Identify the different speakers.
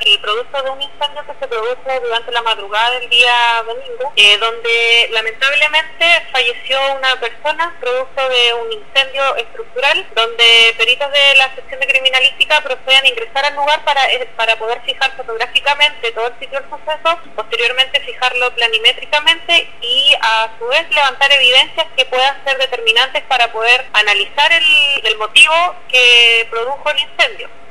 Speaker 1: el producto de un incendio que se produjo durante la madrugada del día domingo, eh, donde lamentablemente falleció una persona producto de un incendio estructural, donde peritos de la sección de criminalística proceden a ingresar al lugar para, eh, para poder fijar fotográficamente todo el sitio del suceso, posteriormente fijarlo planimétricamente y a su vez levantar evidencias que puedan ser determinantes para poder analizar el, el motivo que produjo el incendio.